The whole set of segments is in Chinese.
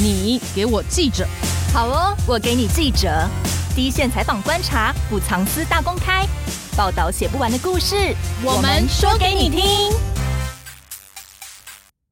你给我记者，好哦，我给你记者，第一线采访观察，不藏私大公开，报道写不完的故事，我们说给你听。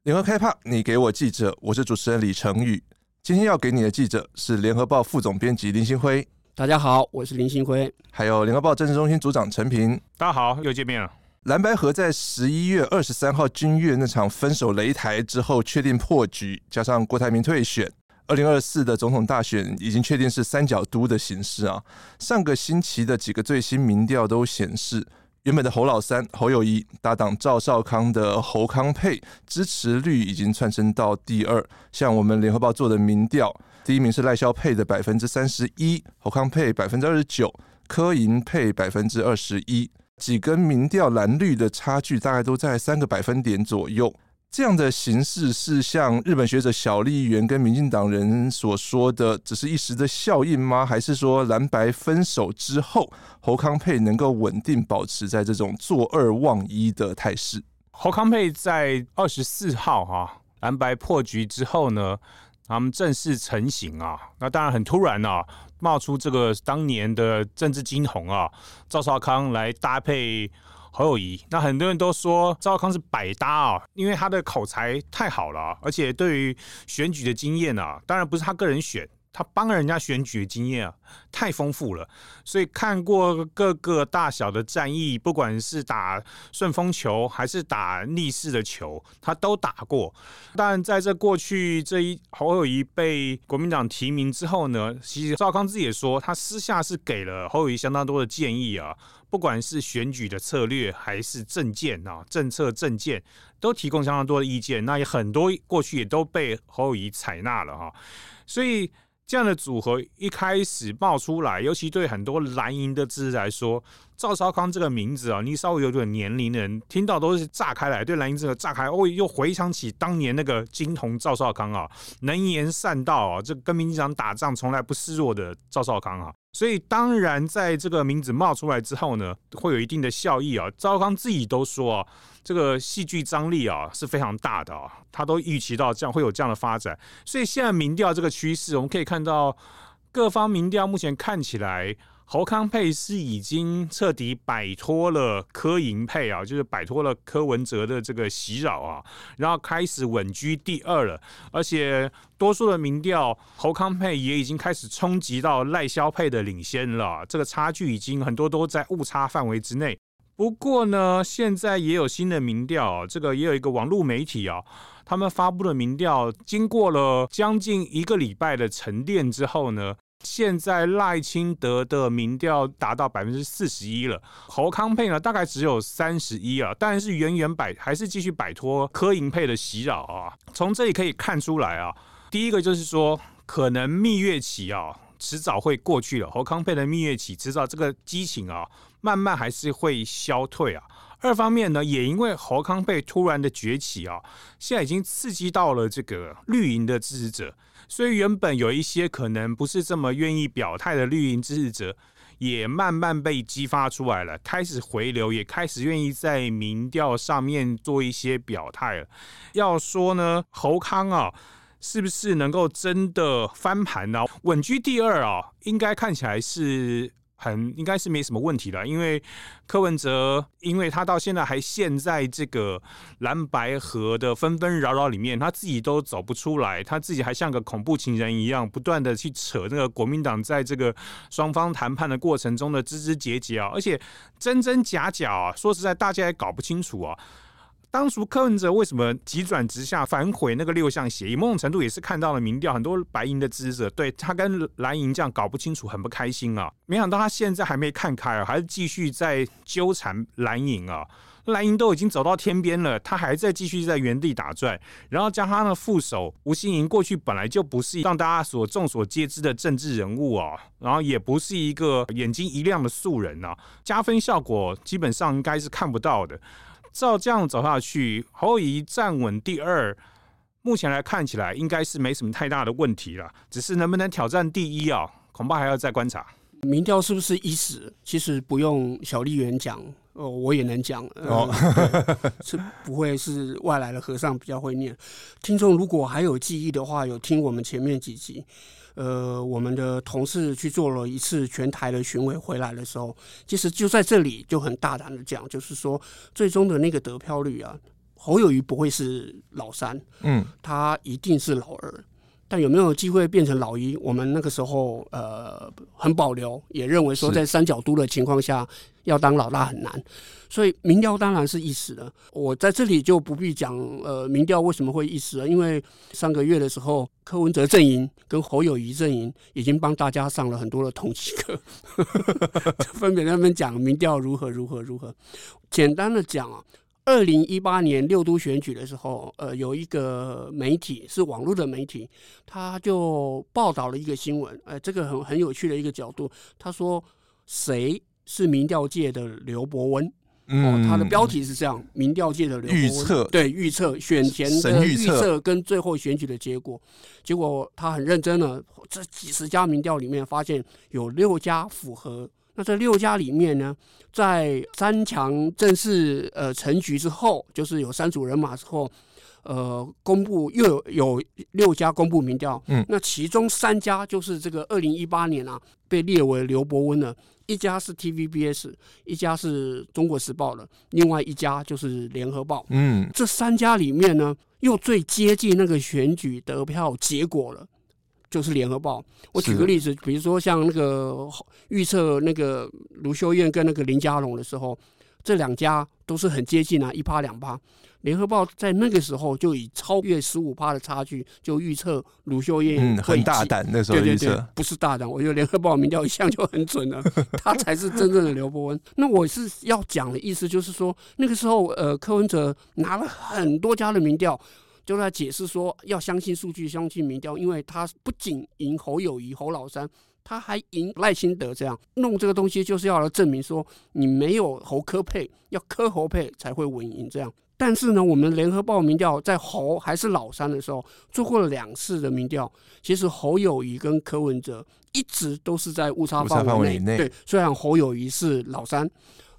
联合开趴，你给我记者，我是主持人李成宇。今天要给你的记者是联合报副总编辑林新辉。大家好，我是林新辉。还有联合报政治中心组长陈平。大家好，又见面了。蓝白合在十一月二十三号君悦那场分手擂台之后确定破局，加上郭台铭退选，二零二四的总统大选已经确定是三角都的形式啊。上个星期的几个最新民调都显示，原本的侯老三侯友宜搭档赵少康的侯康配支持率已经窜升到第二。像我们联合报做的民调，第一名是赖萧配的百分之三十一，侯康配百分之二十九，柯银配百分之二十一。几根民调蓝绿的差距大概都在三个百分点左右，这样的形势是像日本学者小笠原跟民进党人所说的，只是一时的效应吗？还是说蓝白分手之后，侯康配能够稳定保持在这种坐二望一的态势？侯康配在二十四号哈蓝白破局之后呢，他们正式成型啊，那当然很突然啊。冒出这个当年的政治金童啊，赵少康来搭配侯友谊，那很多人都说赵少康是百搭啊，因为他的口才太好了，而且对于选举的经验啊，当然不是他个人选。他帮人家选举的经验啊，太丰富了，所以看过各个大小的战役，不管是打顺风球还是打逆势的球，他都打过。但在这过去这一侯友宜被国民党提名之后呢，其实赵康自己也说，他私下是给了侯友宜相当多的建议啊，不管是选举的策略还是政见啊、政策政见，都提供相当多的意见。那也很多过去也都被侯友宜采纳了哈，所以。这样的组合一开始冒出来，尤其对很多蓝营的支持来说，赵少康这个名字啊，你稍微有点年龄的人听到都是炸开来，对蓝营这个炸开，哦，又回想起当年那个金童赵少康啊，能言善道啊，这跟民进党打仗从来不示弱的赵少康啊。所以当然，在这个名字冒出来之后呢，会有一定的效益啊。赵少康自己都说啊，这个戏剧张力啊是非常大的啊，他都预期到这样会有这样的发展。所以现在民调这个趋势，我们可以看到各方民调目前看起来。侯康佩是已经彻底摆脱了柯银佩啊，就是摆脱了柯文哲的这个袭扰啊，然后开始稳居第二了。而且多数的民调，侯康佩也已经开始冲击到赖萧佩的领先了，这个差距已经很多都在误差范围之内。不过呢，现在也有新的民调，这个也有一个网络媒体啊，他们发布的民调，经过了将近一个礼拜的沉淀之后呢。现在赖清德的民调达到百分之四十一了，侯康佩呢大概只有三十一啊，但是远远摆还是继续摆脱柯银配的袭扰啊。从这里可以看出来啊，第一个就是说，可能蜜月期啊迟早会过去了，侯康佩的蜜月期迟早这个激情啊慢慢还是会消退啊。二方面呢，也因为侯康被突然的崛起啊，现在已经刺激到了这个绿营的支持者。所以原本有一些可能不是这么愿意表态的绿营支持者，也慢慢被激发出来了，开始回流，也开始愿意在民调上面做一些表态了。要说呢，侯康啊，是不是能够真的翻盘呢？稳居第二啊，应该看起来是。很应该是没什么问题的，因为柯文哲，因为他到现在还陷在这个蓝白河的纷纷扰扰里面，他自己都走不出来，他自己还像个恐怖情人一样，不断的去扯那个国民党在这个双方谈判的过程中的枝枝节节啊，而且真真假假啊，说实在，大家也搞不清楚啊。当初柯文哲为什么急转直下反悔那个六项协议？某种程度也是看到了民调，很多白银的支持者对他跟蓝银这样搞不清楚，很不开心啊。没想到他现在还没看开啊，还是继续在纠缠蓝银啊。蓝营都已经走到天边了，他还在继续在原地打转。然后加上他的副手吴欣盈，过去本来就不是让大家所众所皆知的政治人物啊，然后也不是一个眼睛一亮的素人啊，加分效果基本上应该是看不到的。照这样走下去，侯友宜站稳第二，目前来看起来应该是没什么太大的问题了。只是能不能挑战第一啊，恐怕还要再观察。民调是不是已死？其实不用小笠原讲，哦，我也能讲，呃、哦，是不会是外来的和尚比较会念。听众如果还有记忆的话，有听我们前面几集，呃，我们的同事去做了一次全台的巡回回来的时候，其实就在这里就很大胆的讲，就是说最终的那个得票率啊，侯友谊不会是老三，嗯，他一定是老二。但有没有机会变成老一？我们那个时候呃很保留，也认为说在三角都的情况下要当老大很难，所以民调当然是一时的。我在这里就不必讲呃民调为什么会一时了，因为上个月的时候柯文哲阵营跟侯友谊阵营已经帮大家上了很多的统计课，分别在那边讲民调如何如何如何。简单的讲啊。二零一八年六都选举的时候，呃，有一个媒体是网络的媒体，他就报道了一个新闻，呃，这个很很有趣的一个角度。他说，谁是民调界的刘伯温？嗯、哦，他的标题是这样：民调界的刘伯温。预测对预测选前的预测跟最后选举的结果。结果他很认真的，这几十家民调里面，发现有六家符合。那这六家里面呢，在三强正式呃成局之后，就是有三组人马之后，呃，公布又有有六家公布民调，嗯，那其中三家就是这个二零一八年啊被列为刘伯温的，一家是 TVBS，一家是中国时报的，另外一家就是联合报，嗯，这三家里面呢，又最接近那个选举得票结果了。就是联合报。我举个例子，比如说像那个预测那个卢修燕跟那个林佳龙的时候，这两家都是很接近啊，一趴两趴。联合报在那个时候就以超越十五趴的差距就预测卢秀燕，嗯，很大胆那时候对对对，不是大胆，我觉得联合报民调一向就很准了，他才是真正的刘伯温。那我是要讲的意思就是说，那个时候呃，柯文哲拿了很多家的民调。就在解释说，要相信数据，相信民调，因为他不仅赢侯友谊、侯老三，他还赢赖清德。这样弄这个东西，就是要来证明说，你没有侯科配，要科侯配才会稳赢。这样，但是呢，我们联合报民调在侯还是老三的时候，做过了两次的民调，其实侯友谊跟柯文哲一直都是在误差范围内。对，虽然侯友谊是老三。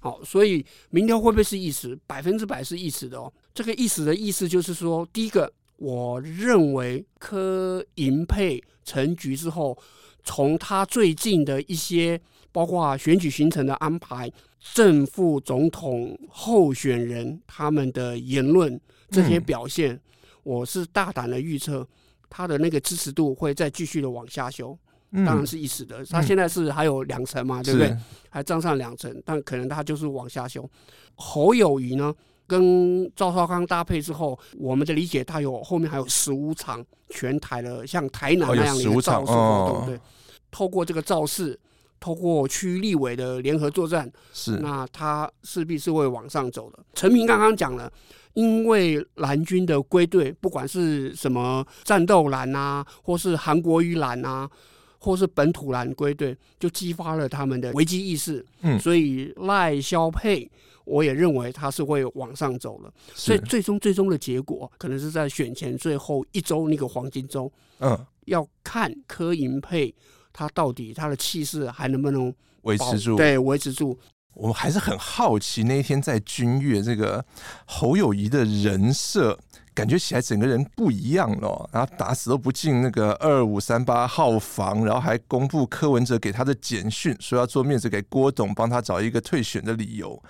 好，所以民调会不会是一时？百分之百是一时的哦。这个意思的意思就是说，第一个，我认为柯银配成局之后，从他最近的一些，包括选举行程的安排、正副总统候选人他们的言论这些表现，嗯、我是大胆的预测，他的那个支持度会再继续的往下修。当然是一时的，他现在是还有两层嘛，嗯、对不对？还涨上两层，但可能他就是往下修。侯友谊呢，跟赵少康搭配之后，我们的理解，他有后面还有十五场全台的，像台南那样的一个造势活动，哦、对。透过这个造势，透过区立委的联合作战，是那他势必是会往上走的。陈明刚刚讲了，因为蓝军的归队，不管是什么战斗蓝啊，或是韩国瑜蓝啊。或是本土蓝归队，就激发了他们的危机意识。嗯，所以赖萧配，我也认为他是会往上走了。所以最终最终的结果，可能是在选前最后一周那个黄金周。嗯，要看柯银配他到底他的气势还能不能维持住？对，维持住。我们还是很好奇，那一天在君悦这个侯友谊的人设。感觉起来整个人不一样了，然后打死都不进那个二五三八号房，然后还公布柯文哲给他的简讯，说要做面子给郭董，帮他找一个退选的理由。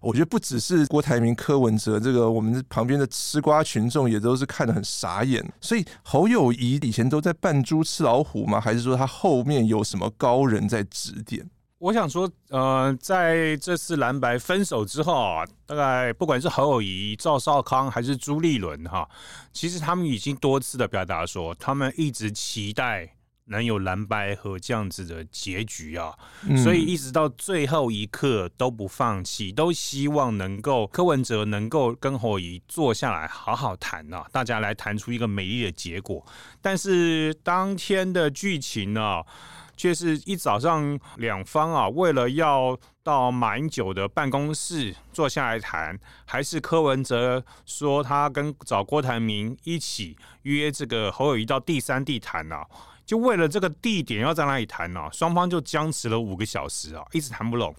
我觉得不只是郭台铭、柯文哲，这个我们旁边的吃瓜群众也都是看得很傻眼。所以侯友宜以前都在扮猪吃老虎吗？还是说他后面有什么高人在指点？我想说，呃，在这次蓝白分手之后啊，大概不管是侯友宜、赵少康还是朱立伦哈，其实他们已经多次的表达说，他们一直期待能有蓝白和这样子的结局啊，嗯、所以一直到最后一刻都不放弃，都希望能够柯文哲能够跟侯友宜坐下来好好谈啊，大家来谈出一个美丽的结果。但是当天的剧情呢？却是一早上，两方啊，为了要到马英九的办公室坐下来谈，还是柯文哲说他跟找郭台铭一起约这个侯友谊到第三地谈啊，就为了这个地点要在哪里谈呢、啊？双方就僵持了五个小时啊，一直谈不拢。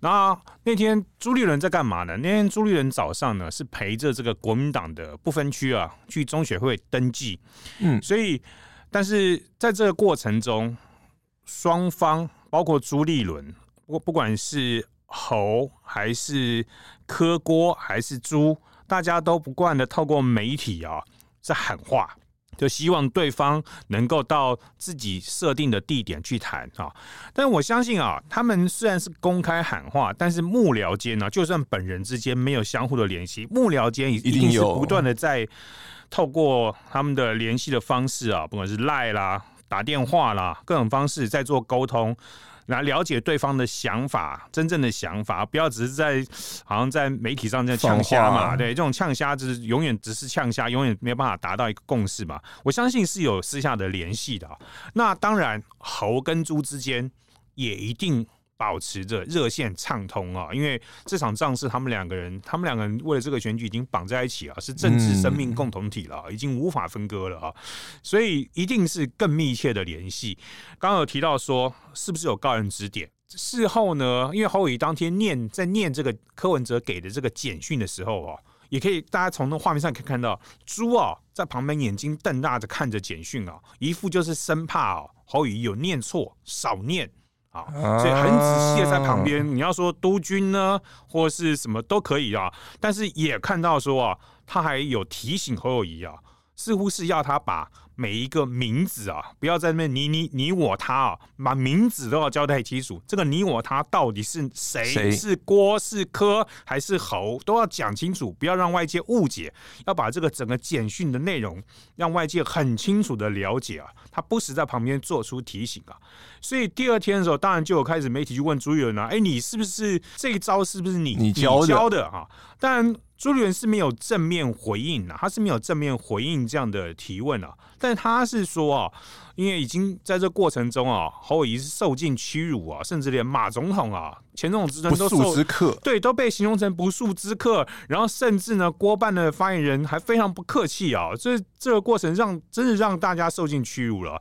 那那天朱立伦在干嘛呢？那天朱立伦早上呢是陪着这个国民党的不分区啊去中选会登记，嗯，所以但是在这个过程中，双方包括朱立伦，不不管是侯还是柯郭还是朱，大家都不惯的透过媒体啊在喊话。就希望对方能够到自己设定的地点去谈啊，但我相信啊，他们虽然是公开喊话，但是幕僚间呢，就算本人之间没有相互的联系，幕僚间一定是不断的在透过他们的联系的方式啊，不管是赖啦、打电话啦，各种方式在做沟通。来了解对方的想法，真正的想法，不要只是在好像在媒体上在呛虾嘛。对，这种呛虾就是永远只是呛虾，永远没有办法达到一个共识嘛。我相信是有私下的联系的。那当然，猴跟猪之间也一定。保持着热线畅通啊，因为这场仗是他们两个人，他们两个人为了这个选举已经绑在一起啊，是政治生命共同体了，已经无法分割了啊，所以一定是更密切的联系。刚刚有提到说，是不是有高人指点？事后呢，因为侯友宜当天念在念这个柯文哲给的这个简讯的时候啊，也可以大家从那画面上可以看到，朱啊在旁边眼睛瞪大着看着简讯啊，一副就是生怕啊侯友宜有念错，少念。啊，所以很仔细的在旁边，你要说督军呢，或是什么都可以啊，但是也看到说啊，他还有提醒侯友谊啊，似乎是要他把。每一个名字啊，不要在那边你你你我他啊，把名字都要交代清楚。这个你我他到底是谁？谁是郭是柯还是侯，都要讲清楚，不要让外界误解。要把这个整个简讯的内容让外界很清楚的了解啊。他不时在旁边做出提醒啊。所以第二天的时候，当然就有开始媒体去问朱立伦啊，哎，你是不是这一招是不是你你教的，啊？当然。朱立伦是没有正面回应的，他是没有正面回应这样的提问啊，但他是说啊，因为已经在这过程中啊，侯友谊是受尽屈辱啊，甚至连马总统啊、前总统之称都受不速之客，对，都被形容成不速之客，然后甚至呢，郭办的发言人还非常不客气啊，这这个过程让真的让大家受尽屈辱了，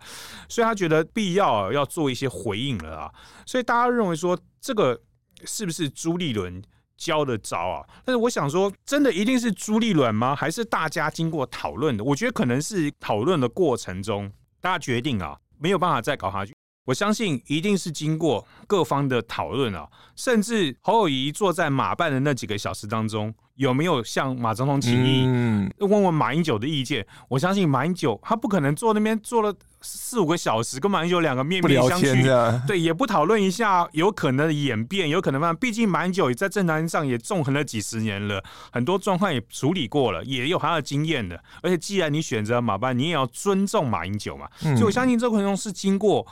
所以他觉得必要要做一些回应了啊，所以大家认为说这个是不是朱立伦？教的招啊，但是我想说，真的一定是朱立伦吗？还是大家经过讨论的？我觉得可能是讨论的过程中，大家决定啊，没有办法再搞下去。我相信一定是经过各方的讨论啊，甚至侯友谊坐在马办的那几个小时当中，有没有向马总统请益，嗯、问问马英九的意见？我相信马英九他不可能坐那边坐了四五个小时，跟马英九两个面面相觑，对，也不讨论一下有可能的演变，有可能吗？毕竟马英九也在政坛上也纵横了几十年了，很多状况也处理过了，也有他的经验的。而且既然你选择马办，你也要尊重马英九嘛。嗯、所以我相信这个过程中是经过。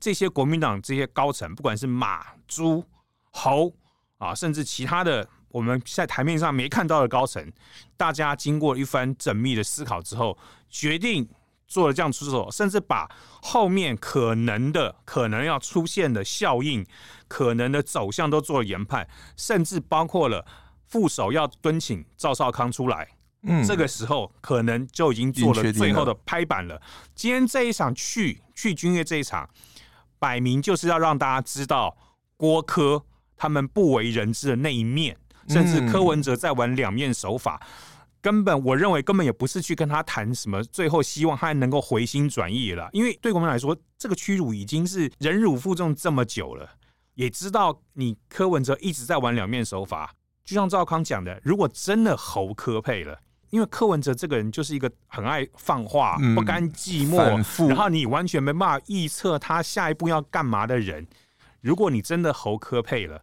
这些国民党这些高层，不管是马、朱、侯啊，甚至其他的我们在台面上没看到的高层，大家经过一番缜密的思考之后，决定做了这样出手，甚至把后面可能的、可能要出现的效应、可能的走向都做了研判，甚至包括了副手要敦请赵少康出来，嗯，这个时候可能就已经做了最后的拍板了。今天这一场去去君越这一场。摆明就是要让大家知道郭科他们不为人知的那一面，甚至柯文哲在玩两面手法，根本我认为根本也不是去跟他谈什么，最后希望他能够回心转意了。因为对我们来说，这个屈辱已经是忍辱负重这么久了，也知道你柯文哲一直在玩两面手法，就像赵康讲的，如果真的侯科配了。因为柯文哲这个人就是一个很爱放话、不甘寂寞，然后你完全没办法预测他下一步要干嘛的人。如果你真的侯科配了，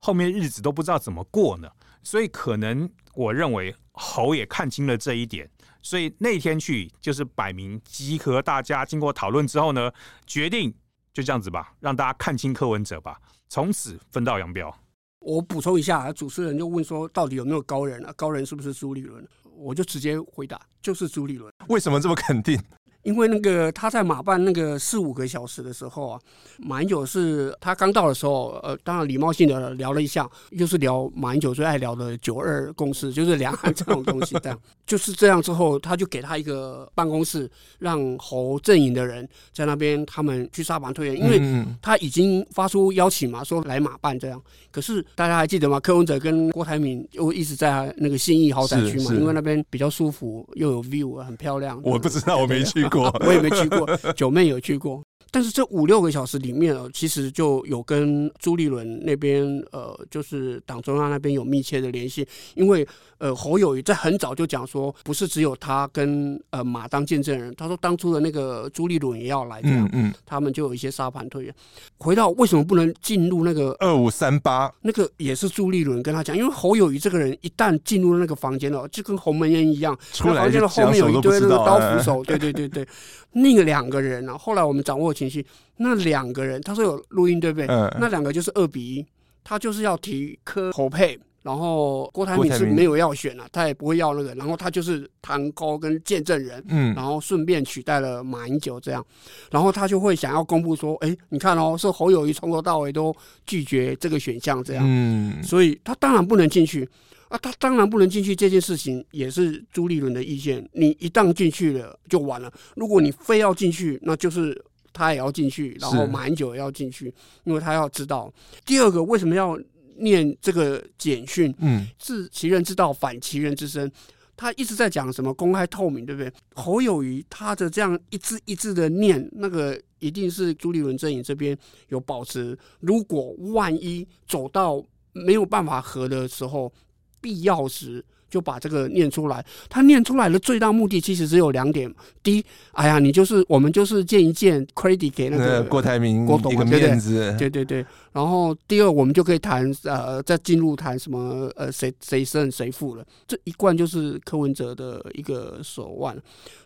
后面日子都不知道怎么过呢。所以可能我认为侯也看清了这一点，所以那天去就是摆明集合大家，经过讨论之后呢，决定就这样子吧，让大家看清柯文哲吧，从此分道扬镳。我补充一下，主持人就问说，到底有没有高人啊？高人是不是朱立伦？我就直接回答，就是朱立伦。为什么这么肯定？因为那个他在马办那个四五个小时的时候啊，马英九是他刚到的时候，呃，当然礼貌性的聊了一下，就是聊马英九最爱聊的九二共识，就是两岸这种东西。这样，就是这样之后，他就给他一个办公室，让侯阵营的人在那边，他们去沙盘推演，因为他已经发出邀请嘛，说来马办这样。可是大家还记得吗？柯文哲跟郭台铭又一直在那个信义豪宅区嘛，因为那边比较舒服，又有 view，很漂亮。我不知道，我没去过，我也没去过，九妹有去过。但是这五六个小时里面，其实就有跟朱立伦那边，呃，就是党中央那边有密切的联系，因为呃，侯友宜在很早就讲说，不是只有他跟呃马当见证人，他说当初的那个朱立伦也要来这样，嗯嗯，他们就有一些沙盘推演。回到为什么不能进入那个二五三八，那个也是朱立伦跟他讲，因为侯友谊这个人一旦进入那个房间了，就跟鸿门宴一样，出来房间的后面有一堆那个刀斧手，对对对对，那个两个人啊，后来我们掌握情绪，那两个人他说有录音对不对？嗯，那两个就是二比一，他就是要提柯侯配。然后郭台铭是没有要选了，他也不会要那个，然后他就是唐高跟见证人，嗯，然后顺便取代了马英九这样，然后他就会想要公布说，哎，你看哦，是侯友谊从头到尾都拒绝这个选项这样，嗯，所以他当然不能进去。啊，他当然不能进去这件事情也是朱立伦的意见，你一旦进去了就完了，如果你非要进去，那就是他也要进去，然后马英九也要进去，因为他要知道。第二个为什么要。念这个简讯，嗯，治其人之道，反其人之身。他一直在讲什么公开透明，对不对？侯友谊他的这样一字一字的念，那个一定是朱立伦阵营这边有保持。如果万一走到没有办法和的时候，必要时。就把这个念出来，他念出来的最大目的其实只有两点：第一，哎呀，你就是我们就是见一见，credit 给那个郭台铭郭董一个面子，对对对。然后第二，我们就可以谈呃，再进入谈什么呃，谁谁胜谁负了。这一贯就是柯文哲的一个手腕，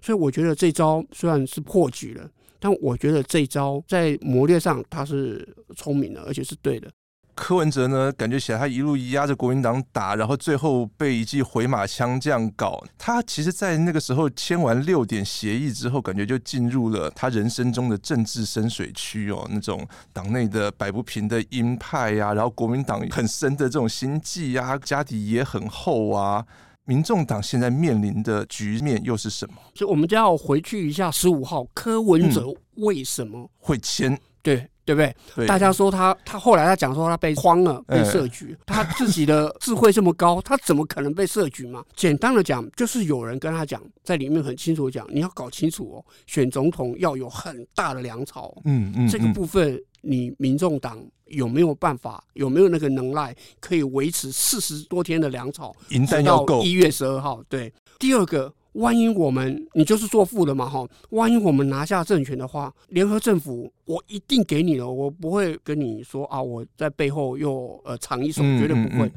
所以我觉得这招虽然是破局了，但我觉得这招在谋略上他是聪明的，而且是对的。柯文哲呢，感觉起来他一路压着国民党打，然后最后被一记回马枪这样搞。他其实，在那个时候签完六点协议之后，感觉就进入了他人生中的政治深水区哦，那种党内的摆不平的鹰派呀、啊，然后国民党很深的这种心计呀，家底也很厚啊。民众党现在面临的局面又是什么？所以我们就要回去一下十五号，柯文哲为什么、嗯、会签？对。对不对？对，大家说他，他后来他讲说他被诓了，被设局。他自己的智慧这么高，他怎么可能被设局嘛？简单的讲，就是有人跟他讲，在里面很清楚讲，你要搞清楚哦，选总统要有很大的粮草。嗯嗯，这个部分你民众党有没有办法？有没有那个能耐可以维持四十多天的粮草？银弹要够。一月十二号，对。第二个。万一我们你就是做副的嘛哈，万一我们拿下政权的话，联合政府我一定给你了，我不会跟你说啊，我在背后又呃藏一手，绝对不会。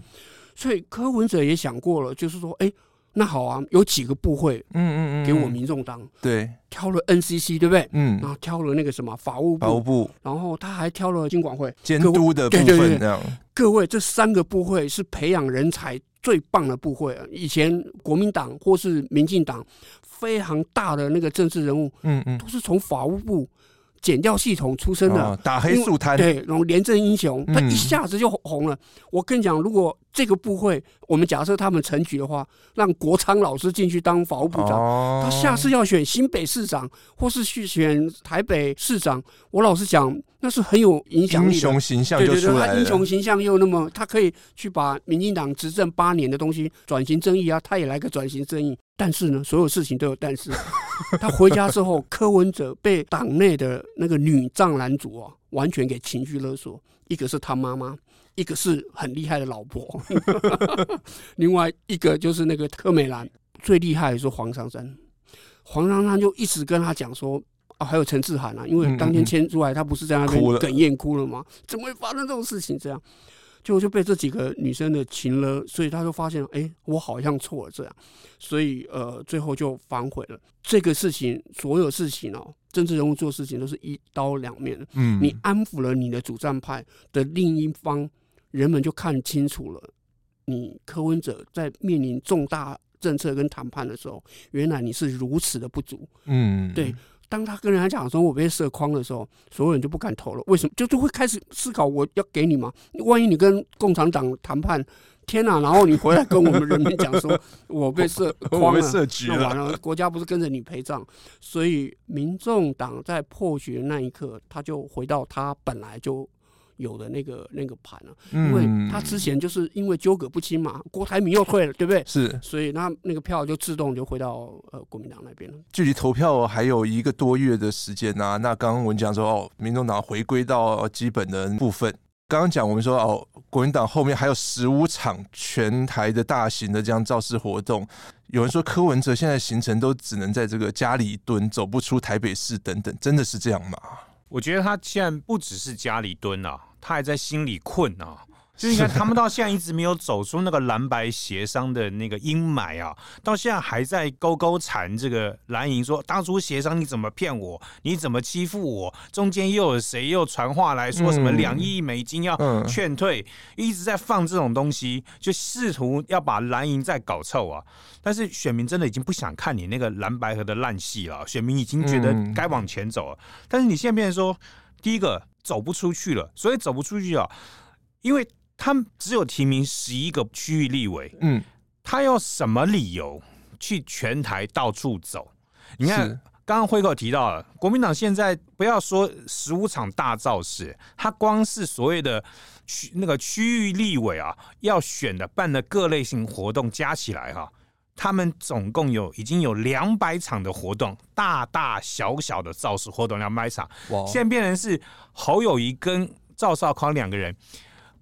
所以柯文哲也想过了，就是说，哎，那好啊，有几个部会，嗯嗯嗯，给我民众党，对，挑了 NCC 对不对？嗯，然后挑了那个什么法务部，法务部，然后他还挑了金管会监督的部分，对对对，各位这三个部会是培养人才。最棒的部会啊！以前国民党或是民进党非常大的那个政治人物，嗯嗯，都是从法务部检调系统出身的，哦、打黑素摊，对，然后廉政英雄，他一下子就红了。嗯、我跟你讲，如果这个部会，我们假设他们成局的话，让国昌老师进去当法务部长，哦、他下次要选新北市长或是去选台北市长，我老实讲。那是很有影响力的，英雄形象就出来了。对对对，他英雄形象又那么，他可以去把民进党执政八年的东西转型正义啊，他也来个转型正义。但是呢，所有事情都有但是。他回家之后，柯文哲被党内的那个女藏男主啊，完全给情绪勒索。一个是他妈妈，一个是很厉害的老婆，另外一个就是那个柯美兰。最厉害的是黄珊珊，黄珊珊就一直跟他讲说。啊，还有陈志涵啊，因为当天签出来，他不是在那边哽咽哭了吗？怎么会发生这种事情？这样，就就被这几个女生的擒了，所以他就发现，哎，我好像错了这样，所以呃，最后就反悔了。这个事情，所有事情哦，政治人物做事情都是一刀两面的。嗯，你安抚了你的主战派的另一方，人们就看清楚了，你柯文哲在面临重大政策跟谈判的时候，原来你是如此的不足。嗯，对。当他跟人家讲说我被设框的时候，所有人就不敢投了。为什么？就就会开始思考我要给你吗？万一你跟共产党谈判，天哪！然后你回来跟我们人民讲说 我被设框了，那完了，国家不是跟着你陪葬？所以民众党在破局的那一刻，他就回到他本来就。有的那个那个盘了，因为他之前就是因为纠葛不清嘛，郭台铭又退了，对不对？是，所以那那个票就自动就回到呃国民党那边了。距离投票还有一个多月的时间呐、啊，那刚刚我们讲说哦，民众党回归到基本的部分。刚刚讲我们说哦，国民党后面还有十五场全台的大型的这样造势活动，有人说柯文哲现在行程都只能在这个家里蹲，走不出台北市等等，真的是这样吗？我觉得他现在不只是家里蹲啊，他还在心里困啊。就是你看他们到现在一直没有走出那个蓝白协商的那个阴霾啊，到现在还在勾勾缠这个蓝营，说当初协商你怎么骗我，你怎么欺负我，中间又有谁又传话来说什么两亿美金要劝退，一直在放这种东西，就试图要把蓝营再搞臭啊。但是选民真的已经不想看你那个蓝白河的烂戏了，选民已经觉得该往前走了。但是你现在变成说，第一个走不出去了，所以走不出去啊，因为。他们只有提名十一个区域立委，嗯，他有什么理由去全台到处走？你看，刚刚辉哥提到了，国民党现在不要说十五场大造势，他光是所谓的区那个区域立委啊，要选的办的各类型活动加起来哈，他们总共有已经有两百场的活动，大大小小的造势活动两百场，哇！现在变成是侯友谊跟赵少康两个人。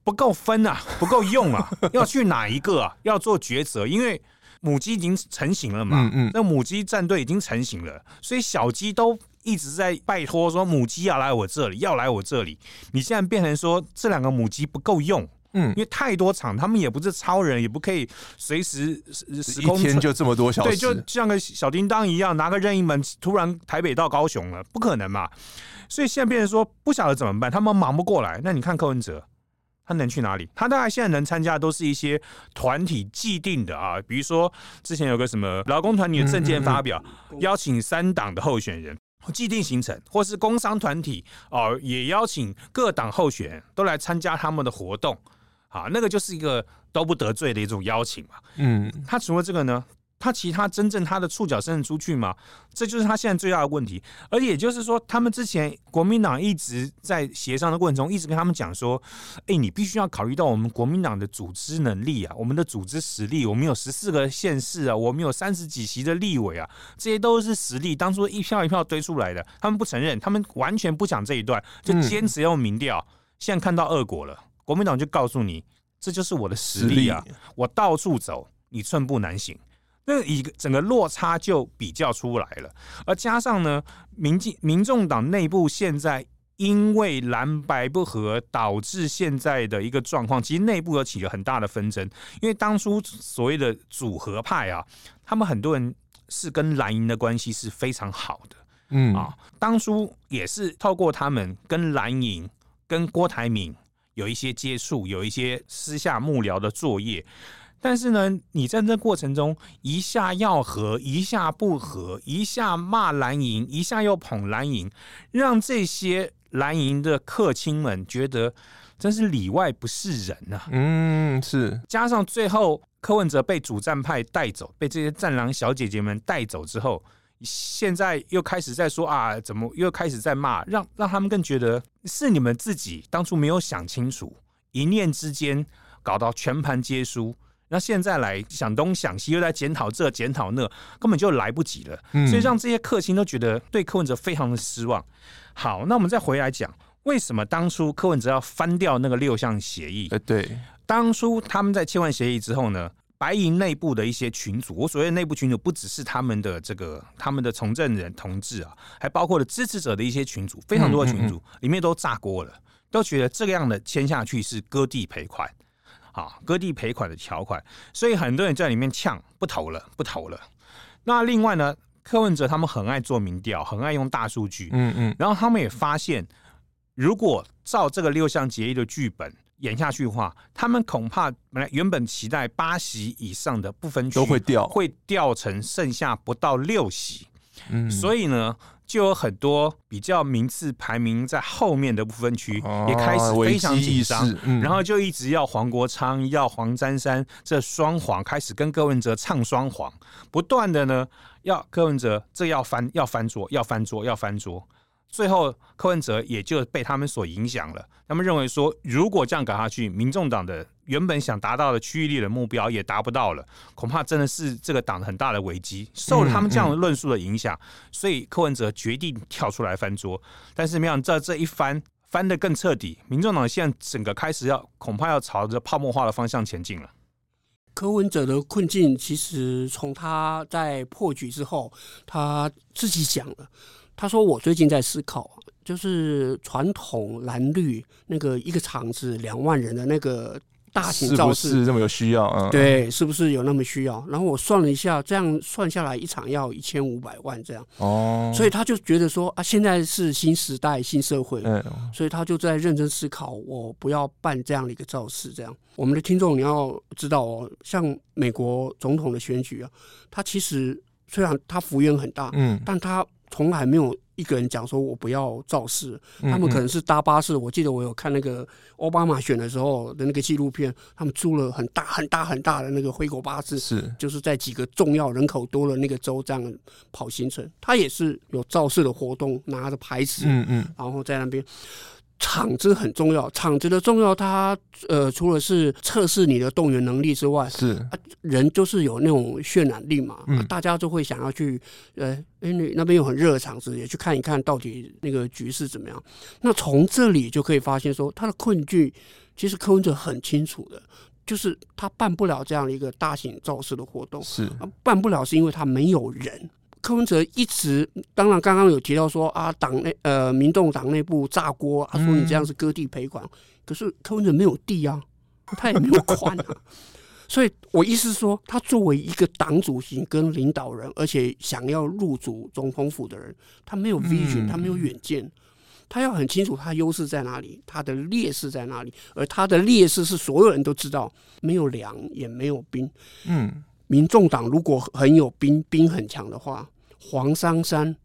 不够分啊，不够用啊，要去哪一个啊？要做抉择，因为母鸡已经成型了嘛。嗯嗯，那母鸡战队已经成型了，所以小鸡都一直在拜托说母鸡要来我这里，要来我这里。你现在变成说这两个母鸡不够用，嗯，因为太多场，他们也不是超人，也不可以随时时空一天就这么多小时，对，就像个小叮当一样，拿个任意门，突然台北到高雄了，不可能嘛。所以现在变成说不晓得怎么办，他们忙不过来。那你看柯文哲。他能去哪里？他大概现在能参加的都是一些团体既定的啊，比如说之前有个什么劳工团体的政见发表，邀请三党的候选人既定行程，或是工商团体哦，也邀请各党候选人都来参加他们的活动，啊，那个就是一个都不得罪的一种邀请嘛。嗯，他除了这个呢？他其他真正他的触角伸得出去吗？这就是他现在最大的问题。而也就是说，他们之前国民党一直在协商的过程中，一直跟他们讲说：“哎，你必须要考虑到我们国民党的组织能力啊，我们的组织实力，我们有十四个县市啊，我们有三十几席的立委啊，这些都是实力。当初一票一票堆出来的，他们不承认，他们完全不讲这一段，就坚持要民调。现在看到恶果了，国民党就告诉你，这就是我的实力啊，我到处走，你寸步难行。”那一个整个落差就比较出来了，而加上呢，民进民众党内部现在因为蓝白不合，导致现在的一个状况，其实内部有起了很大的纷争。因为当初所谓的组合派啊，他们很多人是跟蓝营的关系是非常好的，嗯啊，当初也是透过他们跟蓝营、跟郭台铭有一些接触，有一些私下幕僚的作业。但是呢，你在这过程中一下要和，一下不和，一下骂蓝营，一下又捧蓝营，让这些蓝营的客卿们觉得真是里外不是人呐、啊。嗯，是。加上最后柯文哲被主战派带走，被这些战狼小姐姐们带走之后，现在又开始在说啊，怎么又开始在骂，让让他们更觉得是你们自己当初没有想清楚，一念之间搞到全盘皆输。那现在来想东想西，又在检讨这检讨那，根本就来不及了。所以让这些客星都觉得对柯文哲非常的失望。好，那我们再回来讲，为什么当初柯文哲要翻掉那个六项协议？呃对，当初他们在签完协议之后呢，白银内部的一些群组，我所谓的内部群组，不只是他们的这个他们的从政人同志啊，还包括了支持者的一些群组，非常多的群组里面都炸锅了，都觉得这个样的签下去是割地赔款。啊，割地赔款的条款，所以很多人在里面呛不投了，不投了。那另外呢，柯文哲他们很爱做民调，很爱用大数据，嗯嗯。然后他们也发现，如果照这个六项协议的剧本演下去的话，他们恐怕本来原本期待八席以上的不分区都会掉，会掉成剩下不到六席。嗯，所以呢，就有很多比较名次排名在后面的部分区也开始非常紧张，嗯、然后就一直要黄国昌、要黄珊珊这双簧开始跟柯文哲唱双簧，不断的呢要柯文哲这要翻要翻桌要翻桌要翻桌。最后，柯文哲也就被他们所影响了。他们认为说，如果这样搞下去，民众党的原本想达到的区域立委的目标也达不到了，恐怕真的是这个党很大的危机。受了他们这样的论述的影响，所以柯文哲决定跳出来翻桌。但是没想到这一翻，翻得更彻底，民众党现在整个开始要恐怕要朝着泡沫化的方向前进了。柯文哲的困境，其实从他在破局之后，他自己讲了。他说：“我最近在思考，就是传统蓝绿那个一个场子两万人的那个大型造势，是不是这么有需要啊？对，是不是有那么需要？然后我算了一下，这样算下来一场要一千五百万这样。哦，所以他就觉得说啊，现在是新时代、新社会，所以他就在认真思考，我不要办这样的一个造势。这样，我们的听众你要知道哦，像美国总统的选举啊，他其实虽然他幅员很大，嗯，但他。”从来没有一个人讲说我不要造势，他们可能是搭巴士。我记得我有看那个奥巴马选的时候的那个纪录片，他们租了很大很大很大的那个灰狗巴士，是就是在几个重要人口多的那个州这样跑行程。他也是有造势的活动，拿着牌子，嗯嗯，然后在那边。场子很重要，场子的重要，它呃，除了是测试你的动员能力之外，是啊，人就是有那种渲染力嘛，嗯啊、大家就会想要去，呃，哎，那那边有很热的场子，也去看一看到底那个局势怎么样。那从这里就可以发现说，他的困境其实柯文哲很清楚的，就是他办不了这样的一个大型造势的活动，是、啊、办不了，是因为他没有人。柯文哲一直，当然刚刚有提到说啊，党内呃，民众党内部炸锅，他说你这样是割地赔款，可是柯文哲没有地啊，他也没有款啊，所以我意思是说，他作为一个党主席跟领导人，而且想要入主总统府的人，他没有 vision，他没有远见，他要很清楚他优势在哪里，他的劣势在哪里，而他的劣势是所有人都知道，没有粮也没有兵，嗯，民众党如果很有兵，兵很强的话。黄珊珊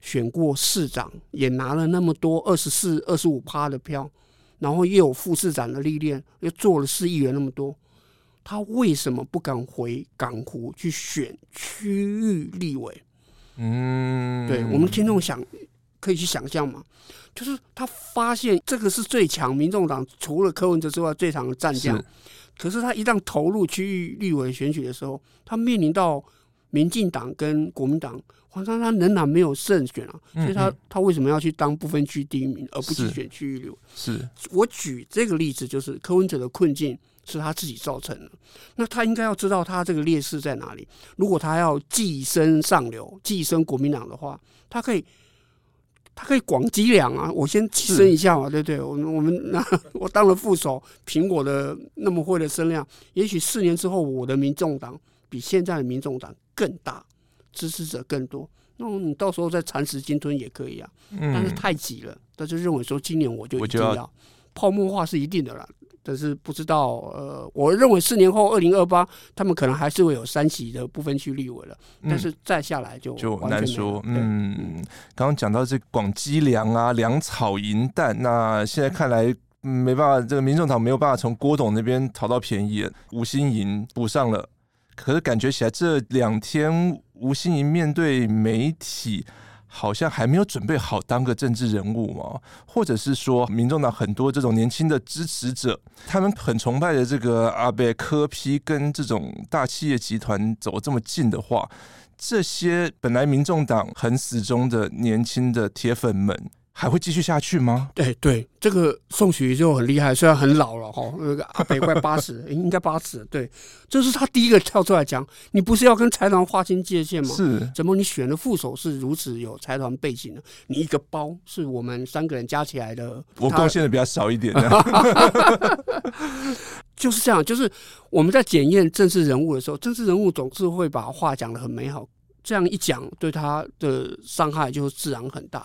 选过市长，也拿了那么多二十四、二十五趴的票，然后又有副市长的历练，又做了市议员那么多，他为什么不敢回港湖去选区域立委？嗯，对，我们听众想可以去想象嘛，就是他发现这个是最强民众党除了柯文哲之外最强的战将，可是他一旦投入区域立委选举的时候，他面临到。民进党跟国民党，黄珊珊仍然没有胜选啊，所以他他为什么要去当不分区第一名，而不去选区域流？是我举这个例子，就是柯文哲的困境是他自己造成的，那他应该要知道他这个劣势在哪里。如果他要寄生上流，寄生国民党的话，他可以他可以广积粮啊，我先寄生一下嘛，对不对？我我们那 我当了副手，凭我的那么会的声量，也许四年之后，我的民众党比现在的民众党。更大，支持者更多，那你到时候再蚕食鲸吞也可以啊。嗯、但是太急了，他就认为说今年我就一定要，要泡沫化是一定的啦。但是不知道，呃，我认为四年后二零二八，他们可能还是会有三席的部分区立委了。嗯、但是再下来就就难说。嗯，刚刚讲到这广积粮啊，粮草银弹，那现在看来、嗯、没办法，这个民众党没有办法从郭董那边讨到便宜，吴新银补上了。可是感觉起来，这两天吴欣盈面对媒体，好像还没有准备好当个政治人物嘛？或者是说，民众党很多这种年轻的支持者，他们很崇拜的这个阿贝科批跟这种大企业集团走这么近的话，这些本来民众党很死忠的年轻的铁粉们。还会继续下去吗？对对，这个宋许就很厉害，虽然很老了哈，那个阿北快八十，应该八十。对，这是他第一个跳出来讲，你不是要跟财团划清界限吗？是，怎么你选的副手是如此有财团背景呢？你一个包是我们三个人加起来的，我贡献的比较少一点。就是这样，就是我们在检验政治人物的时候，政治人物总是会把话讲的很美好。这样一讲，对他的伤害就自然很大。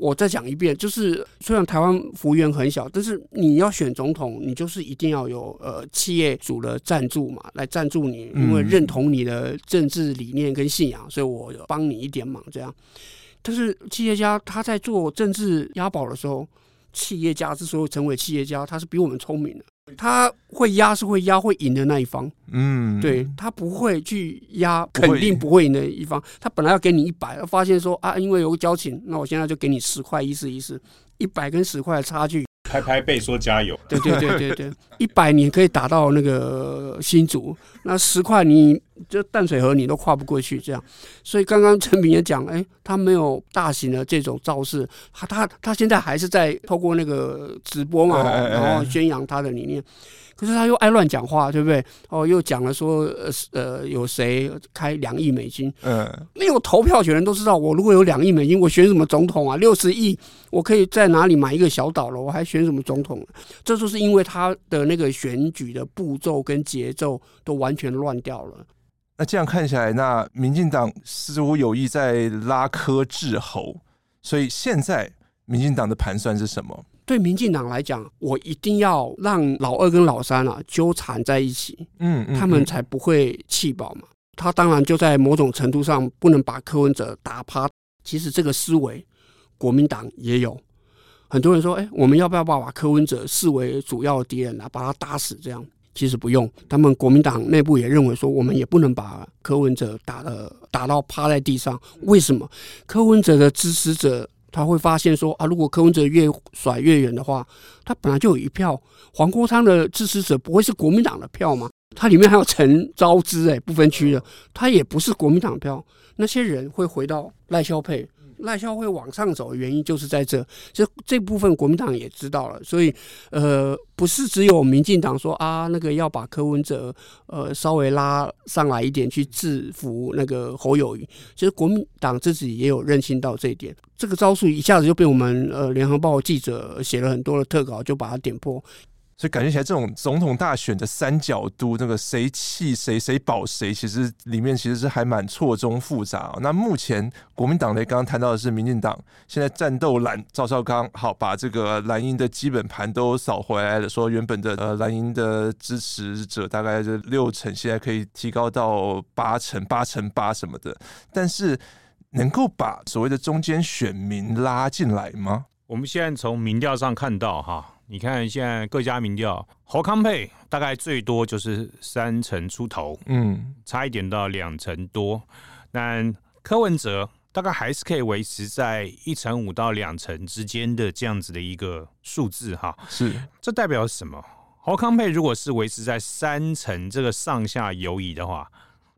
我再讲一遍，就是虽然台湾幅员很小，但是你要选总统，你就是一定要有呃企业主的赞助嘛，来赞助你，因为认同你的政治理念跟信仰，所以我帮你一点忙这样。但是企业家他在做政治押宝的时候，企业家之所以成为企业家，他是比我们聪明的。他会压是会压会赢的那一方，嗯，对，他不会去压肯定不会赢的一方。他本来要给你一百，发现说啊，因为有个交情，那我现在就给你十块，意思意思，一百跟十块的差距。拍拍背说加油。对对对对对，一百你可以打到那个新竹，那十块你就淡水河你都跨不过去，这样。所以刚刚陈明也讲，哎，他没有大型的这种造势，他他他现在还是在透过那个直播嘛，然后宣扬他的理念。可是他又爱乱讲话，对不对？哦，又讲了说，呃呃，有谁开两亿美金？嗯，没有投票权人都知道，我如果有两亿美金，我选什么总统啊？六十亿，我可以在哪里买一个小岛了？我还选什么总统？这就是因为他的那个选举的步骤跟节奏都完全乱掉了。那这样看起来，那民进党似乎有意在拉科致侯，所以现在民进党的盘算是什么？对民进党来讲，我一定要让老二跟老三啊纠缠在一起，嗯，他们才不会气饱嘛。他当然就在某种程度上不能把柯文哲打趴。其实这个思维，国民党也有。很多人说，哎，我们要不要把把柯文哲视为主要敌人啊，把他打死？这样其实不用。他们国民党内部也认为说，我们也不能把柯文哲打的打到趴在地上。为什么？柯文哲的支持者。他会发现说啊，如果柯文哲越甩越远的话，他本来就有一票。黄国昌的支持者不会是国民党的票吗？他里面还有陈昭之哎，不分区的，他也不是国民党票。那些人会回到赖萧佩。赖萧会往上走的原因就是在这，这这部分国民党也知道了，所以呃，不是只有民进党说啊，那个要把柯文哲呃稍微拉上来一点去制服那个侯友谊，其实国民党自己也有认清到这一点，这个招数一下子就被我们呃联合报记者写了很多的特稿，就把它点破。所以感觉起来，这种总统大选的三角都，那个谁弃谁，谁保谁，其实里面其实是还蛮错综复杂。那目前国民党呢，刚刚谈到的是民进党现在战斗蓝赵少康，好把这个蓝营的基本盘都扫回来了，说原本的呃蓝营的支持者大概是六成，现在可以提高到八成、八成八什么的。但是能够把所谓的中间选民拉进来吗？我们现在从民调上看到哈。你看，现在各家民调，侯康佩大概最多就是三成出头，嗯，差一点到两成多。但柯文哲大概还是可以维持在一成五到两成之间的这样子的一个数字，哈。是，这代表什么？侯康佩如果是维持在三成这个上下游移的话，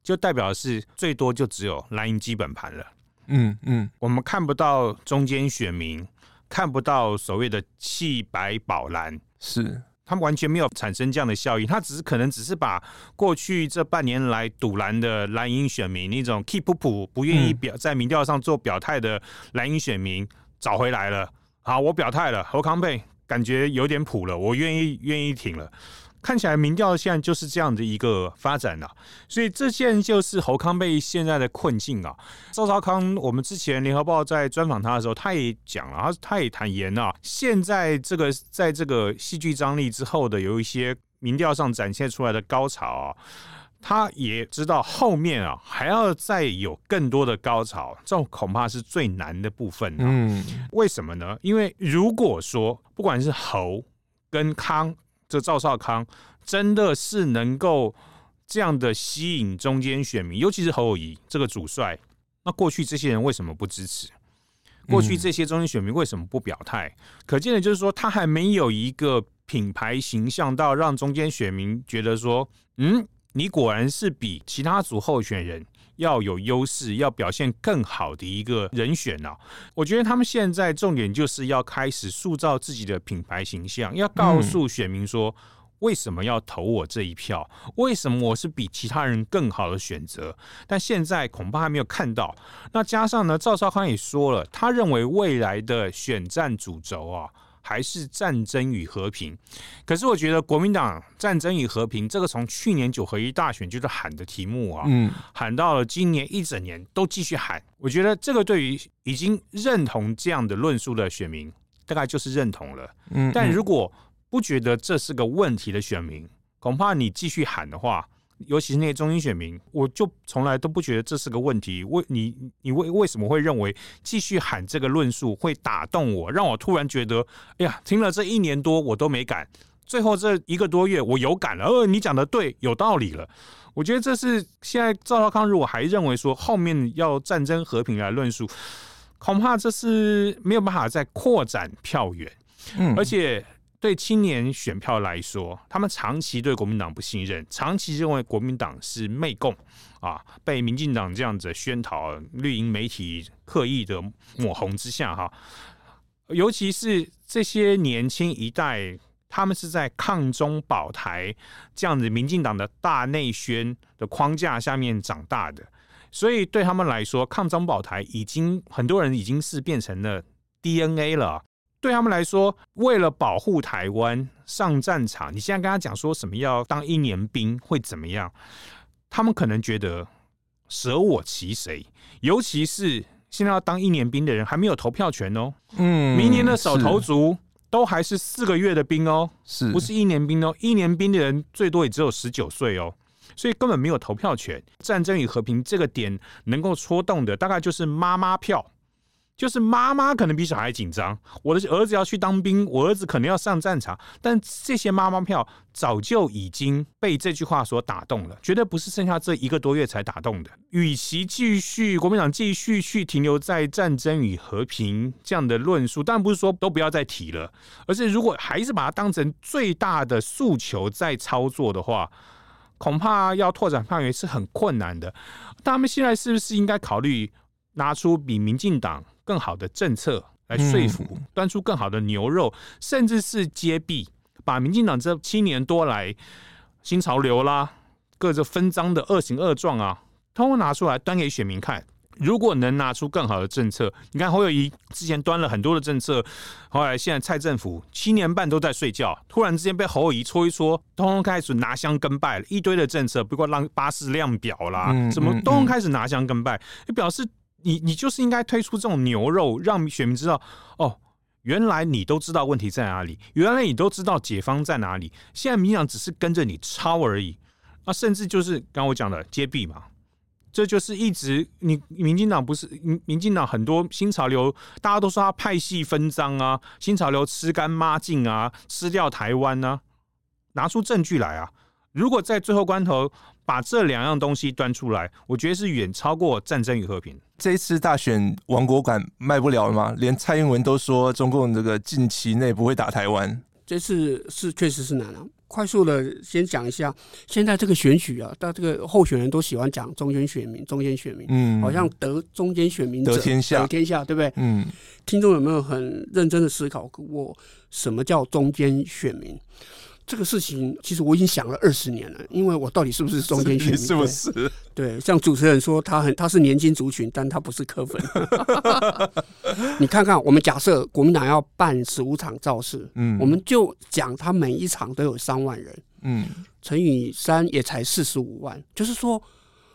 就代表是最多就只有蓝营基本盘了。嗯嗯，我们看不到中间选民。看不到所谓的弃白保蓝，是他们完全没有产生这样的效应，他只是可能只是把过去这半年来堵蓝的蓝营选民那种 keep 不普不愿意表在民调上做表态的蓝营选民找回来了。好，我表态了，侯康贝感觉有点谱了，我愿意愿意挺了。看起来民调现在就是这样的一个发展了，所以这件就是侯康被现在的困境啊。赵少康，我们之前联合报在专访他的时候，他也讲了，他他也坦言啊，现在这个在这个戏剧张力之后的有一些民调上展现出来的高潮啊，他也知道后面啊还要再有更多的高潮，这恐怕是最难的部分。嗯，为什么呢？因为如果说不管是侯跟康。这赵少康真的是能够这样的吸引中间选民，尤其是侯友谊这个主帅。那过去这些人为什么不支持？过去这些中间选民为什么不表态？可见的就是说，他还没有一个品牌形象到让中间选民觉得说，嗯，你果然是比其他组候选人。要有优势，要表现更好的一个人选啊！我觉得他们现在重点就是要开始塑造自己的品牌形象，要告诉选民说，为什么要投我这一票？为什么我是比其他人更好的选择？但现在恐怕还没有看到。那加上呢，赵少康也说了，他认为未来的选战主轴啊，还是战争与和平？可是我觉得国民党战争与和平这个从去年九合一大选就是喊的题目啊，嗯，喊到了今年一整年都继续喊。我觉得这个对于已经认同这样的论述的选民，大概就是认同了。嗯，但如果不觉得这是个问题的选民，恐怕你继续喊的话。尤其是那些中心选民，我就从来都不觉得这是个问题。为你，你为为什么会认为继续喊这个论述会打动我，让我突然觉得，哎呀，听了这一年多我都没感，最后这一个多月我有感了。呃，你讲的对，有道理了。我觉得这是现在赵少康如果还认为说后面要战争和平来论述，恐怕这是没有办法再扩展票源，嗯，而且。对青年选票来说，他们长期对国民党不信任，长期认为国民党是媚共啊，被民进党这样子宣讨，绿营媒体刻意的抹红之下，哈，尤其是这些年轻一代，他们是在抗中保台这样子民进党的大内宣的框架下面长大的，所以对他们来说，抗中保台已经很多人已经是变成了 DNA 了。对他们来说，为了保护台湾上战场，你现在跟他讲说什么要当一年兵会怎么样？他们可能觉得舍我其谁。尤其是现在要当一年兵的人还没有投票权哦。嗯，明年的首投族都还是四个月的兵哦，是不是一年兵哦？一年兵的人最多也只有十九岁哦，所以根本没有投票权。战争与和平这个点能够戳动的，大概就是妈妈票。就是妈妈可能比小孩紧张，我的儿子要去当兵，我儿子可能要上战场，但这些妈妈票早就已经被这句话所打动了，绝对不是剩下这一个多月才打动的。与其继续国民党继续去停留在战争与和平这样的论述，但不是说都不要再提了，而是如果还是把它当成最大的诉求在操作的话，恐怕要拓展范围是很困难的。他们现在是不是应该考虑拿出比民进党更好的政策来说服，端出更好的牛肉，甚至是揭弊，把民进党这七年多来新潮流啦、各个分赃的恶行恶状啊，通通拿出来端给选民看。如果能拿出更好的政策，你看侯友宜之前端了很多的政策，后来现在蔡政府七年半都在睡觉，突然之间被侯友宜戳一戳，通通开始拿香跟拜了，一堆的政策，不过让巴士量表啦，什么都开始拿香跟拜，就表示。你你就是应该推出这种牛肉，让选民知道哦，原来你都知道问题在哪里，原来你都知道解方在哪里。现在民党只是跟着你抄而已，啊，甚至就是刚我讲的揭弊嘛，这就是一直你民进党不是民民进党很多新潮流，大家都说他派系分赃啊，新潮流吃干抹净啊，吃掉台湾啊，拿出证据来啊！如果在最后关头把这两样东西端出来，我觉得是远超过战争与和平。这一次大选，亡国感卖不了了吗？连蔡英文都说中共这个近期内不会打台湾。这次是确实是难了。快速的先讲一下，现在这个选举啊，到这个候选人都喜欢讲中间选民，中间选民，嗯，好像得中间选民得天下，得天下，对不对？嗯，听众有没有很认真的思考过什么叫中间选民？这个事情其实我已经想了二十年了，因为我到底是不是中间选民？是不是？对，像主持人说他很他是年轻族群，但他不是科粉。你看看，我们假设国民党要办十五场造势，嗯，我们就讲他每一场都有三万人，嗯，乘以三也才四十五万，就是说。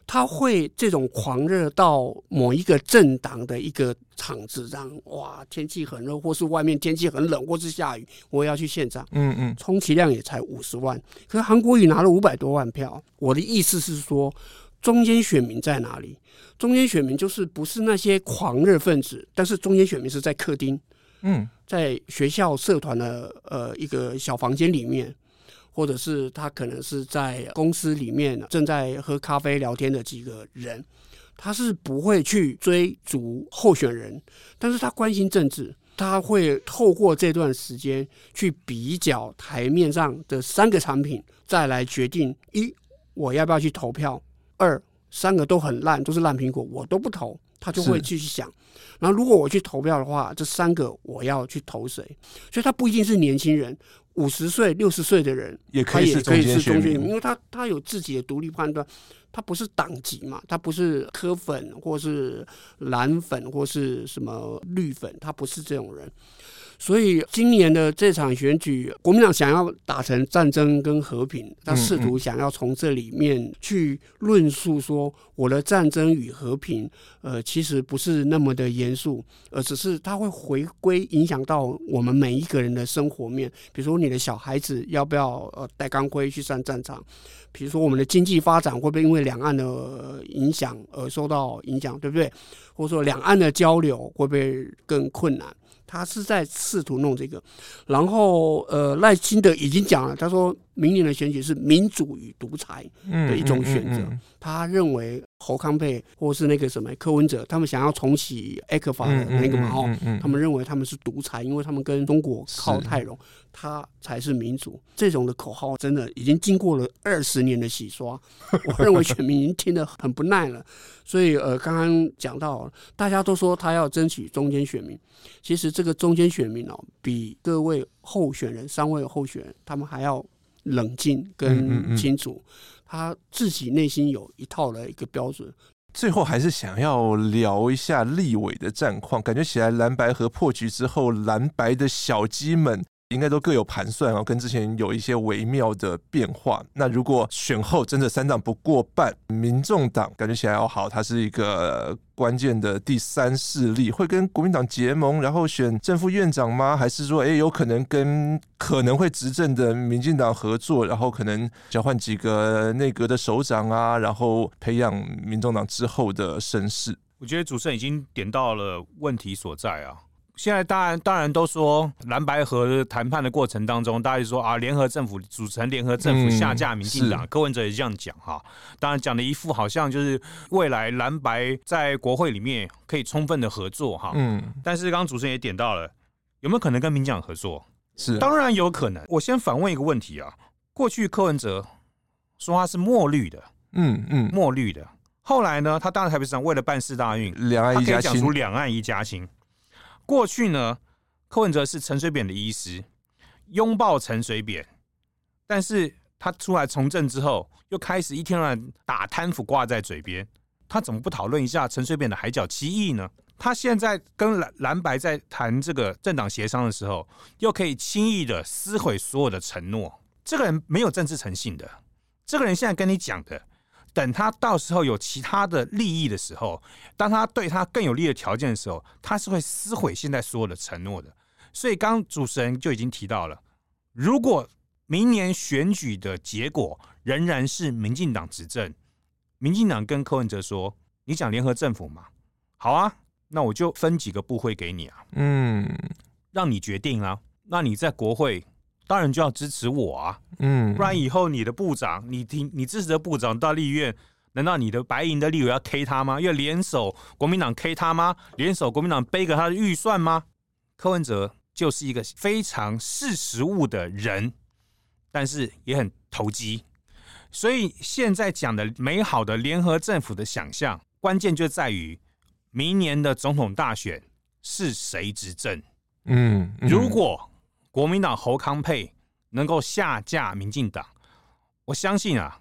他会这种狂热到某一个政党的一个场子，这样哇，天气很热，或是外面天气很冷，或是下雨，我也要去现场。嗯嗯，充其量也才五十万，可是韩国瑜拿了五百多万票。我的意思是说，中间选民在哪里？中间选民就是不是那些狂热分子，但是中间选民是在客厅，嗯，在学校社团的呃一个小房间里面。或者是他可能是在公司里面正在喝咖啡聊天的几个人，他是不会去追逐候选人，但是他关心政治，他会透过这段时间去比较台面上的三个产品，再来决定一我要不要去投票，二三个都很烂，都是烂苹果，我都不投，他就会继续想。然后如果我去投票的话，这三个我要去投谁？所以他不一定是年轻人。五十岁、六十岁的人，也可以是中间选民，因为他他有自己的独立判断，他不是党籍嘛，他不是科粉或是蓝粉或是什么绿粉，他不是这种人。所以今年的这场选举，国民党想要打成战争跟和平，他试图想要从这里面去论述说，我的战争与和平，呃，其实不是那么的严肃，而只是它会回归影响到我们每一个人的生活面。比如说，你的小孩子要不要呃带钢盔去上战场？比如说，我们的经济发展会不会因为两岸的影响而受到影响，对不对？或者说，两岸的交流会不会更困难？他是在试图弄这个，然后呃，赖清德已经讲了，他说明年的选举是民主与独裁的一种选择。他认为侯康佩或是那个什么柯文哲，他们想要重启 ECFA 的那个嘛，哈，他们认为他们是独裁，因为他们跟中国靠太拢，他才是民主。这种的口号真的已经经过了二十年的洗刷，我认为选民已经听得很不耐了。所以呃，刚刚讲到，大家都说他要争取中间选民，其实这个中间选民哦，比各位候选人、三位候选人他们还要冷静跟清楚，他自己内心有一套的一个标准。最后还是想要聊一下立委的战况，感觉起来蓝白和破局之后，蓝白的小鸡们。应该都各有盘算哦，跟之前有一些微妙的变化。那如果选后真的三党不过半，民众党感觉起来要好，它是一个关键的第三势力，会跟国民党结盟，然后选正副院长吗？还是说，哎，有可能跟可能会执政的民进党合作，然后可能交换几个内阁的首长啊，然后培养民众党之后的声势？我觉得主持人已经点到了问题所在啊。现在当然当然都说蓝白和谈判的过程当中，大家就说啊，联合政府组成联合政府下架民进党，柯文哲也这样讲哈。当然讲的一副好像就是未来蓝白在国会里面可以充分的合作哈。嗯。但是刚刚主持人也点到了，有没有可能跟民进党合作？是，当然有可能。我先反问一个问题啊，过去柯文哲说他是墨绿的，嗯嗯，墨绿的。后来呢，他当然台北市长为了办四大运，两岸一家亲，他可以讲出两岸一家亲。过去呢，柯文哲是陈水扁的医师，拥抱陈水扁，但是他出来从政之后，又开始一天到晚打贪腐挂在嘴边，他怎么不讨论一下陈水扁的海角七亿呢？他现在跟蓝蓝白在谈这个政党协商的时候，又可以轻易的撕毁所有的承诺，这个人没有政治诚信的，这个人现在跟你讲的。等他到时候有其他的利益的时候，当他对他更有利的条件的时候，他是会撕毁现在所有的承诺的。所以，刚主持人就已经提到了，如果明年选举的结果仍然是民进党执政，民进党跟柯文哲说：“你想联合政府吗？好啊，那我就分几个部会给你啊，嗯，让你决定啊。那你在国会。”当然就要支持我啊，嗯，不然以后你的部长，你听你支持的部长到立院，难道你的白银的立委要 K 他吗？要联手国民党 K 他吗？联手国民党背个他的预算吗？柯文哲就是一个非常识时务的人，但是也很投机，所以现在讲的美好的联合政府的想象，关键就在于明年的总统大选是谁执政，嗯，嗯，如果。国民党侯康沛能够下架民进党，我相信啊，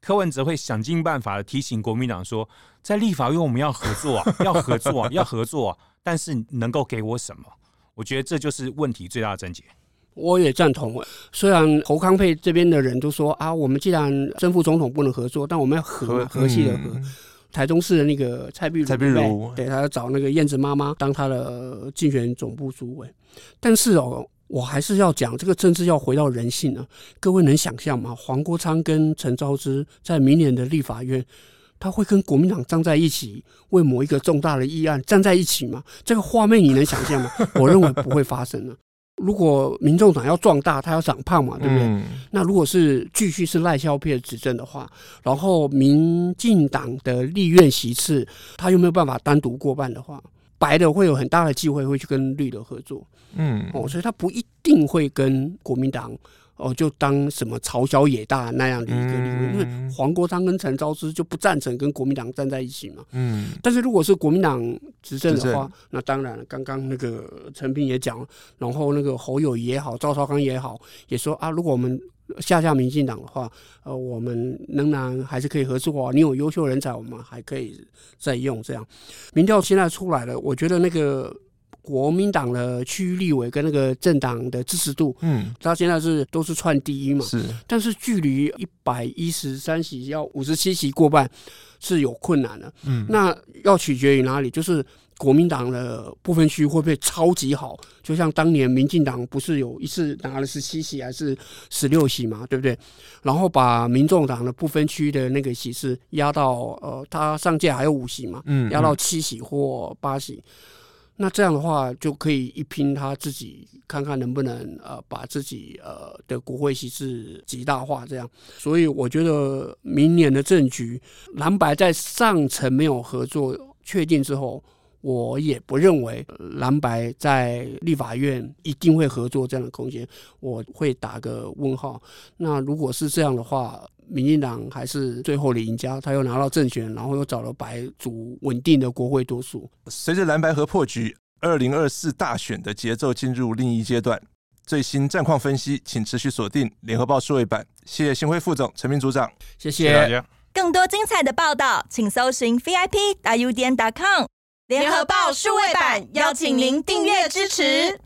柯文哲会想尽办法的提醒国民党说，在立法院我们要合作啊，要合作啊，要合作啊，但是能够给我什么？我觉得这就是问题最大的症结。我也赞同，虽然侯康沛这边的人都说啊，我们既然正副总统不能合作，但我们要和和气的和。嗯、台中市的那个蔡碧如，蔡碧如，对，他要找那个燕子妈妈当他的竞选总部主委，但是哦。我还是要讲这个政治要回到人性呢、啊。各位能想象吗？黄国昌跟陈昭之在明年的立法院，他会跟国民党站在一起，为某一个重大的议案站在一起吗？这个画面你能想象吗？我认为不会发生的。如果民众党要壮大，他要长胖嘛，对不对？嗯、那如果是继续是赖萧片执政的话，然后民进党的立院席次，他又没有办法单独过半的话，白的会有很大的机会会去跟绿的合作。嗯，哦，所以他不一定会跟国民党哦，就当什么朝小野大那样的一个立委，因为黄国昌跟陈昭之就不赞成跟国民党站在一起嘛。嗯，但是如果是国民党执政的话，那当然了，刚刚那个陈平也讲，然后那个侯友宜也好，赵少康也好，也说啊，如果我们下架民进党的话，呃，我们仍然还是可以合作啊。你有优秀人才，我们还可以再用。这样，民调现在出来了，我觉得那个。国民党的区域立委跟那个政党的支持度，嗯，他现在是都是串第一嘛，是，但是距离一百一十三席要五十七席过半是有困难的，嗯，那要取决于哪里？就是国民党的不分区会不会超级好？就像当年民进党不是有一次拿了十七席还是十六席嘛，对不对？然后把民众党的不分区的那个席次压到呃，他上届还有五席嘛，嗯，压到七席或八席。那这样的话，就可以一拼他自己，看看能不能呃把自己呃的国会席次极大化。这样，所以我觉得明年的政局，蓝白在上层没有合作确定之后，我也不认为蓝白在立法院一定会合作这样的空间，我会打个问号。那如果是这样的话，民进党还是最后的赢家，他又拿到政权，然后又找了白组稳定的国会多数。随着蓝白合破局，二零二四大选的节奏进入另一阶段。最新战况分析，请持续锁定联合报数位版。谢谢新辉副总、陈明组长，谢谢大家。更多精彩的报道，请搜寻 VIP 大 U 点 com 联合报数位版，邀请您订阅支持。